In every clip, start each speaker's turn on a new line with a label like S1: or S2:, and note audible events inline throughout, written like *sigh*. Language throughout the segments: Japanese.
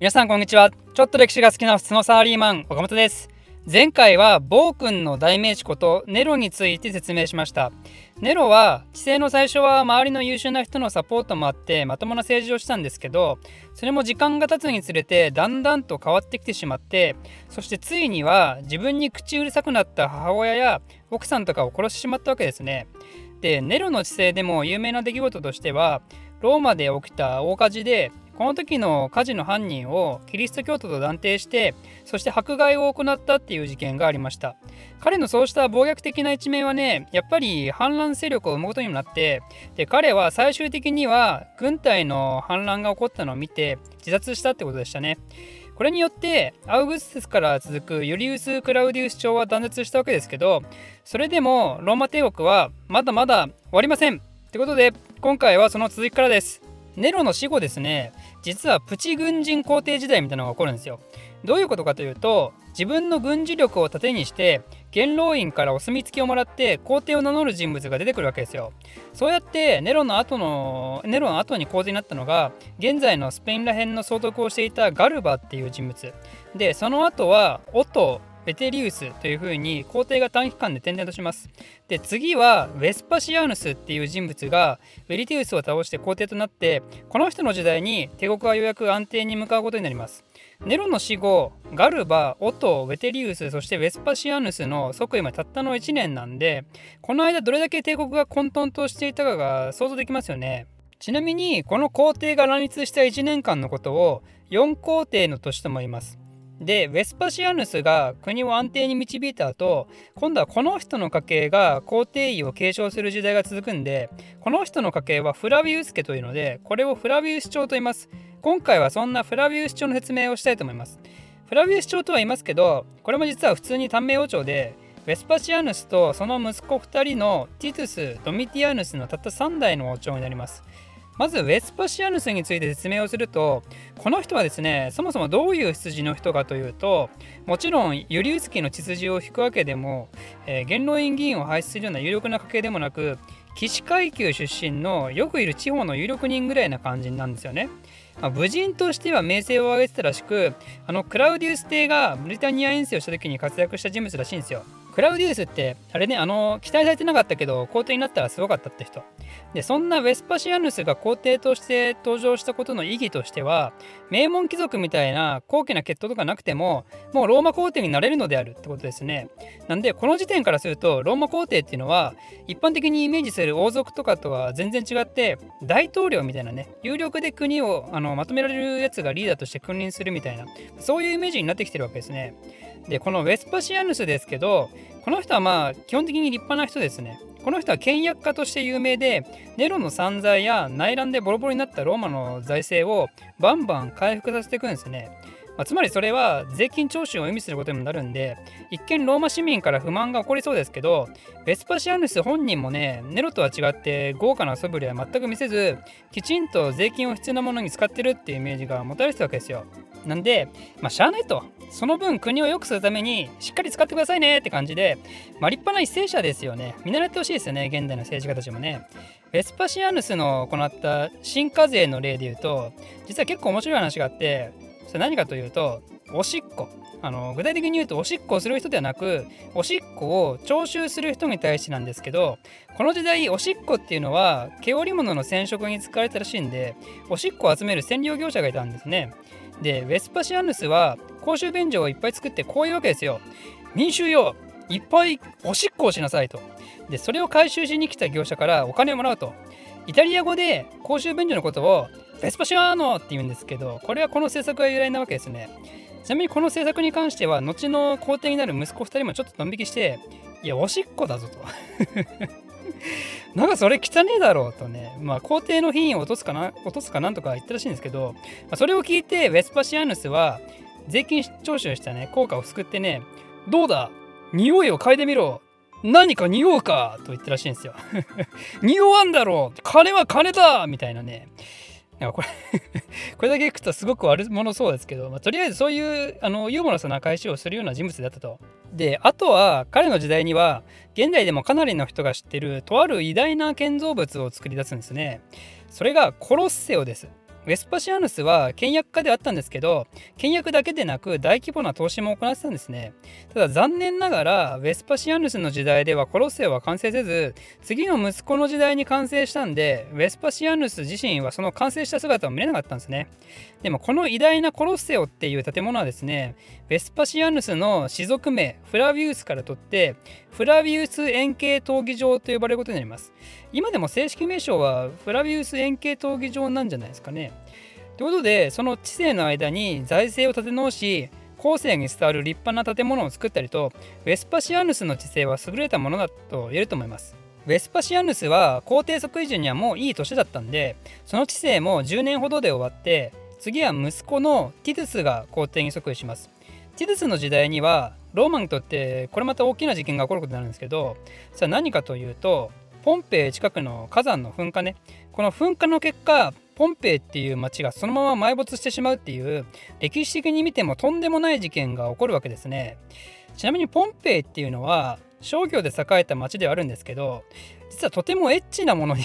S1: 皆さんこんにちは。ちょっと歴史が好きな普通のサラリーマン岡本です。前回は暴君の代名詞ことネロについて説明しました。ネロは治世の最初は周りの優秀な人のサポートもあってまともな政治をしたんですけどそれも時間が経つにつれてだんだんと変わってきてしまってそしてついには自分に口うるさくなった母親や奥さんとかを殺してしまったわけですね。でネロの治世でも有名な出来事としてはローマで起きた大火事でこの時の火事の犯人をキリスト教徒と断定してそして迫害を行ったっていう事件がありました。彼のそうした暴虐的な一面はねやっぱり反乱勢力を生むことにもなってで彼は最終的には軍隊の反乱が起こったのを見て自殺したってことでしたね。これによってアウグステスから続くユリウス・クラウディウス朝は断絶したわけですけどそれでもローマ帝国はまだまだ終わりませんってことで今回はその続きからです。ネロの死後ですね実はプチ軍人皇帝時代みたいなのが起こるんですよ。どういうことかというと自分の軍事力を盾にして元老院からお墨付きをもらって皇帝を名乗る人物が出てくるわけですよ。そうやってネロの後のネロの後に皇帝になったのが現在のスペインら辺の総督をしていたガルバっていう人物でその後はオトベテリウスというふうに皇帝が短期間で転々とします。で次はウェスパシアヌスっていう人物がベリティウスを倒して皇帝となってこの人の時代に帝国はようやく安定に向かうことになります。ネロの死後ガルバ、オト、ベテリウスそしてウェスパシアヌスの即位までたったの1年なんでこの間どれだけ帝国が混沌としていたかが想像できますよね。ちなみにこの皇帝が乱立した1年間のことを4皇帝の年とも言います。でウェスパシアヌスが国を安定に導いた後今度はこの人の家系が皇帝位を継承する時代が続くんでこの人の家系はフラビウス家というのでこれをフラビウス朝と言います。今回はそんなフラビウス朝の説明をしたいと思います。フラビウス朝とは言いますけどこれも実は普通に短命王朝でウェスパシアヌスとその息子2人のティトゥス・ドミティアヌスのたった3代の王朝になります。まずウェスパシアヌスについて説明をするとこの人はですねそもそもどういう羊の人かというともちろんユリウスキーの血筋を引くわけでも、えー、元老院議員を輩出するような有力な家系でもなく騎士階級出身のよくいる地方の有力人ぐらいな感じなんですよね。まあ、武人としては名声を上げてたらしくあのクラウディウス帝がブリタニア遠征をした時に活躍した人物らしいんですよ。クラウディウスってあれねあの期待されてなかったけど皇帝になったらすごかったって人。でそんなウェスパシアヌスが皇帝として登場したことの意義としては名門貴族みたいな高貴な血統とかなくてももうローマ皇帝になれるのであるってことですね。なんでこの時点からするとローマ皇帝っていうのは一般的にイメージする王族とかとは全然違って大統領みたいなね有力で国をあのまとめられるやつがリーダーとして君臨するみたいなそういうイメージになってきてるわけですね。でこのウェスパシアヌスですけどこの人はまあ基本的に立派な人ですね。この人は倹約家として有名でネロの散財や内乱でボロボロになったローマの財政をバンバン回復させていくんですね。まあ、つまりそれは税金徴収を意味することにもなるんで一見ローマ市民から不満が起こりそうですけどベスパシアヌス本人もねネロとは違って豪華な素振りは全く見せずきちんと税金を必要なものに使ってるっていうイメージが持たれてたわけですよなんで、まあ、しゃあないと。その分国を良くするためにしっかり使ってくださいねって感じで、まあ、立派な一斉者ですよね。見習ってほしいですよね、現代の政治家たちもね。ベスパシアヌスの行った新課税の例で言うと、実は結構面白い話があって、それ何かというとおしっこ。あの具体的に言うとおしっこをする人ではなくおしっこを徴収する人に対してなんですけどこの時代おしっこっていうのは毛織物の染色に使われたらしいんでおしっこを集める染料業者がいたんですね。でウェスパシアヌスは公衆便所をいっぱい作ってこういうわけですよ。民衆よいっぱいおしっこをしなさいと。でそれを回収しに来た業者からお金をもらうと。イタリア語で公衆便所のことをベスパシアーノって言うんですけどこれはこの政策が由来なわけですね。ちなみにこの政策に関しては後の皇帝になる息子2人もちょっとドン引きしていやおしっこだぞと。*laughs* なんかそれ汚ねえだろうとね、まあ、皇帝の品位を落とすかな落とすかなんとか言ったらしいんですけど、まあ、それを聞いてウェスパシアヌスは税金徴収したね効果を救ってねどうだ？匂いを嗅いでみろ。何か匂うかと言ったらしいんですよ *laughs* 匂わんだろう金は金だみたいなねなんかこれ *laughs* これだけ聞くとすごく悪者そうですけど、まあ、とりあえずそういうあのユーモラスな返しをするような人物だったと。であとは彼の時代には現代でもかなりの人が知ってるとある偉大な建造物を作り出すんですね。それがコロッセオです。ウェスパシアヌスは倹約家であったんですけど倹約だけでなく大規模な投資も行ってたんですね。ただ残念ながらウェスパシアヌスの時代ではコロッセオは完成せず次の息子の時代に完成したんでウェスパシアヌス自身はその完成した姿を見れなかったんですね。でもこの偉大なコロッセオっていう建物はですねウェスパシアヌスの氏族名フラビウスから取ってフラビウス円形闘技場と呼ばれることになります。今でも正式名称はフラビウス円形闘技場なんじゃないですかね。ということでその知性の間に財政を立て直し後世に伝わる立派な建物を作ったりとウェスパシアヌスの知性は優れたものだと言えると思います。ウェスパシアヌスは皇帝即位時にはもういい年だったんでその知性も10年ほどで終わって次は息子のティトゥスが皇帝に即位します。ティトゥスの時代にはローマにとってこれまた大きな事件が起こることになるんですけどさあ何かというとポンペイ近くの火山の噴火ね。この噴火の結果ポンペイっていう町がそのまま埋没してしまうっていう歴史的に見てもとんでもない事件が起こるわけですね。ちなみにポンペイっていうのは商業で栄えた町ではあるんですけど実はとてもエッチなものに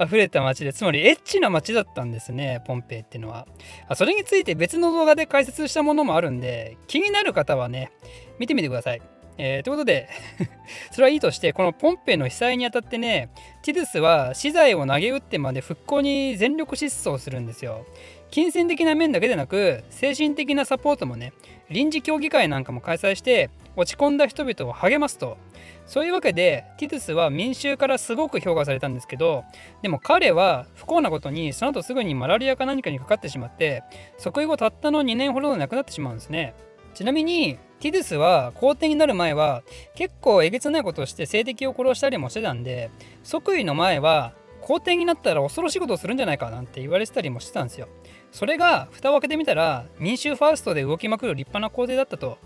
S1: 溢れた街でつまりエッチな街だったんですねポンペイっていうのは。それについて別の動画で解説したものもあるんで気になる方はね見てみてください。えー、ということで *laughs* それはいいとしてこのポンペイの被災にあたってねティドゥスは資材を投げ打ってまで復興に全力疾走するんですよ。金銭的な面だけでなく精神的なサポートもね臨時協議会なんかも開催して落ち込んだ人々を励ますと。そういうわけでティトゥスは民衆からすごく評価されたんですけどでも彼は不幸なことにその後すぐにマラリアか何かにかかってしまって即位後たったの2年ほどで亡くなってしまうんですね。ちなみにティドゥスは皇帝になる前は結構えげつないことをして政敵を殺したりもしてたんで即位の前は皇帝になったら恐ろしいことをするんじゃないかなんて言われてたりもしてたんですよ。それが蓋を開けてみたら民衆ファーストで動きまくる立派な皇帝だったと。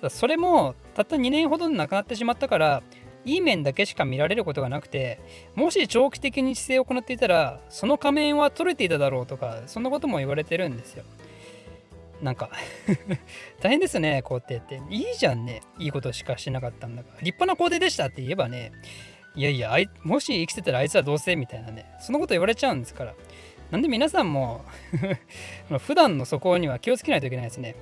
S1: ただそれもたった2年ほどで亡くなってしまったからいい面だけしか見られることがなくてもし長期的に姿勢を行っていたらその仮面は取れていただろうとかそんなことも言われてるんですよ。なんか *laughs* 大変ですね皇帝って。いいじゃんねいいことしかしなかったんだから。立派な皇帝でしたって言えばねいやいやもし生きてたらあいつはどうせみたいなねそのこと言われちゃうんですから。なんで皆さんも *laughs* 普段の素行には気をつけないといけないですね。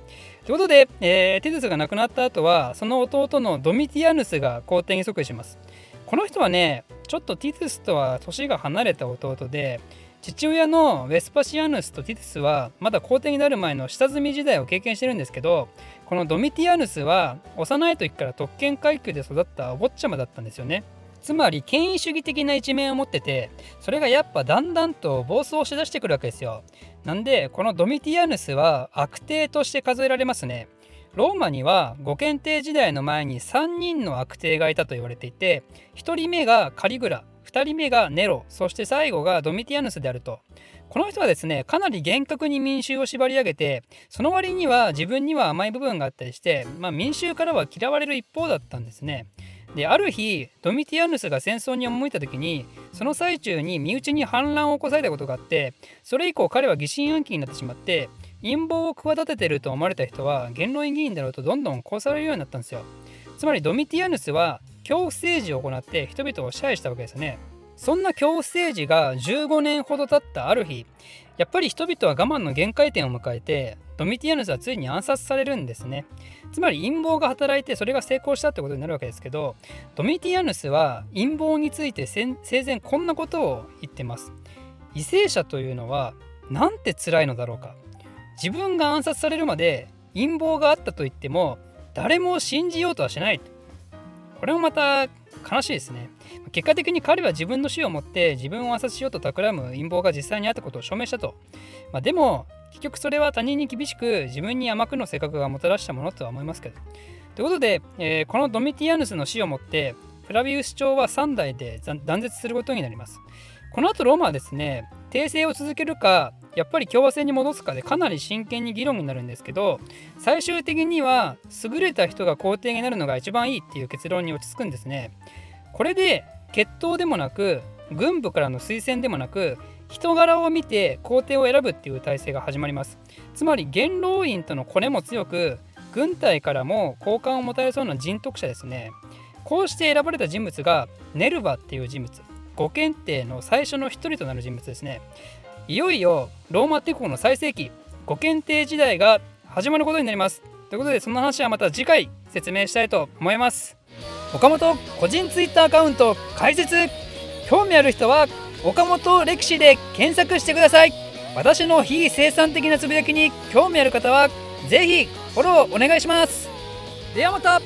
S1: ということで、えー、ティドゥスが亡くなった後はその弟のドミティアヌスが皇帝に即位します。この人はねちょっとティドゥスとは年が離れた弟で父親のウェスパシアヌスとティトゥスはまだ皇帝になる前の下積み時代を経験してるんですけどこのドミティアヌスは幼い時から特権階級で育ったお坊ちゃまだったんですよね。つまり権威主義的な一面を持っててそれがやっぱだんだんと暴走しだしてくるわけですよ。なんでこのドミティアヌスは悪帝として数えられますね。ローマには五検定時代の前に3人の悪帝がいたと言われていて1人目がカリグラ2人目がネロそして最後がドミティアヌスであると。この人はですねかなり厳格に民衆を縛り上げてその割には自分には甘い部分があったりして、まあ、民衆からは嫌われる一方だったんですね。である日ドミティアヌスが戦争に赴いた時にその最中に身内に反乱を起こされたことがあってそれ以降彼は疑心暗鬼になってしまって陰謀を企ててると思われた人は元老院議員だろうとどんどん殺されるようになったんですよ。つまりドミティアヌスは恐怖政治を行って人々を支配したわけですね。そんな恐怖政治が15年ほど経ったある日やっぱり人々は我慢の限界点を迎えてドミティアヌスはついに暗殺されるんですね。つまり陰謀が働いてそれが成功したってことになるわけですけどドミティアヌスは陰謀について生前こんなことを言ってます。為政者というのはなんて辛いのだろうか。自分が暗殺されるまで陰謀があったと言っても誰も信じようとはしない。これもまた悲しいですね。結果的に彼は自分の死をもって自分を暗殺しようと企む陰謀が実際にあったことを証明したと、まあ、でも結局それは他人に厳しく自分に甘くの性格がもたらしたものとは思いますけど。ということで、えー、このドミティアヌスの死をもってフラビウス朝は3代で断絶することになります。この後ローマはですね訂正を続けるかやっぱり共和制に戻すかでかなり真剣に議論になるんですけど最終的には優れた人が皇帝になるのが一番いいっていう結論に落ち着くんですね。これで血統でもなく軍部からの推薦でもなく人柄を見て皇帝を選ぶっていう体制が始まります。つまり元老院とのコネも強く軍隊からも好感を持たれそうな人徳者ですね。こうして選ばれた人物がネルバっていう人物。五検定の最初の一人となる人物ですね。いよいよローマ帝国の最盛期ご検定時代が始まることになります。ということでその話はまた次回説明したいと思います。岡本個人ツイッターアカウント開設。興味ある人は岡本歴史で検索してください。私の非生産的なつぶやきに興味ある方はぜひフォローお願いします。ではまた。